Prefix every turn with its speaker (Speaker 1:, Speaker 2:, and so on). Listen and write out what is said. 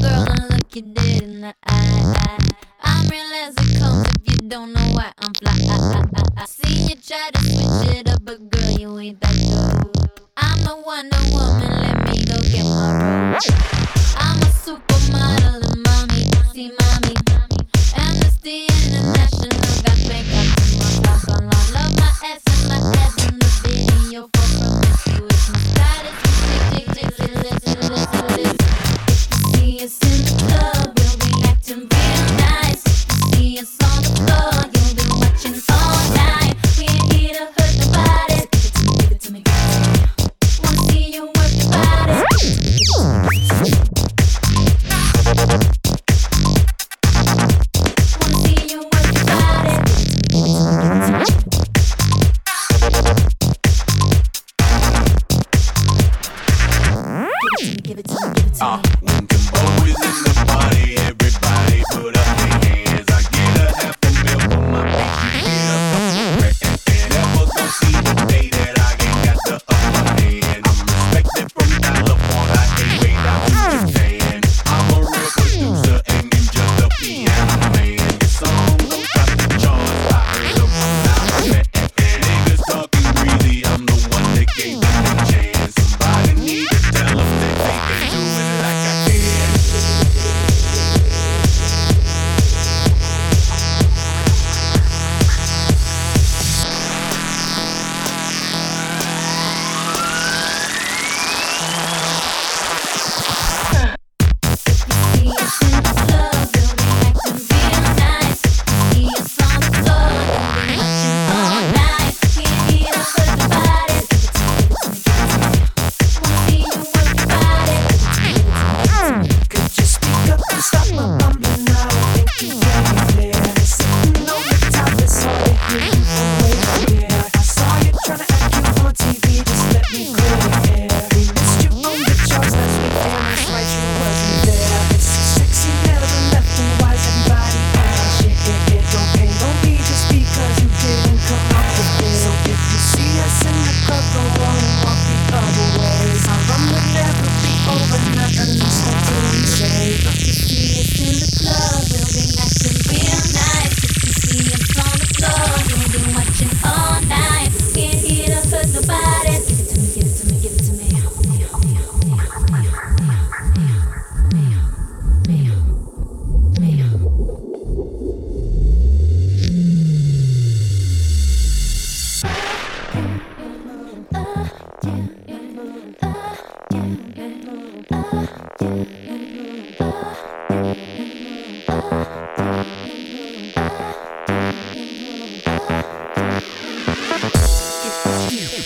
Speaker 1: girl and look you dead in the eye. I'm real as it comes if you don't know why I'm fly. I see you try to switch it up, but girl, you ain't that dope. I'm a Wonder Woman, let me go get my room.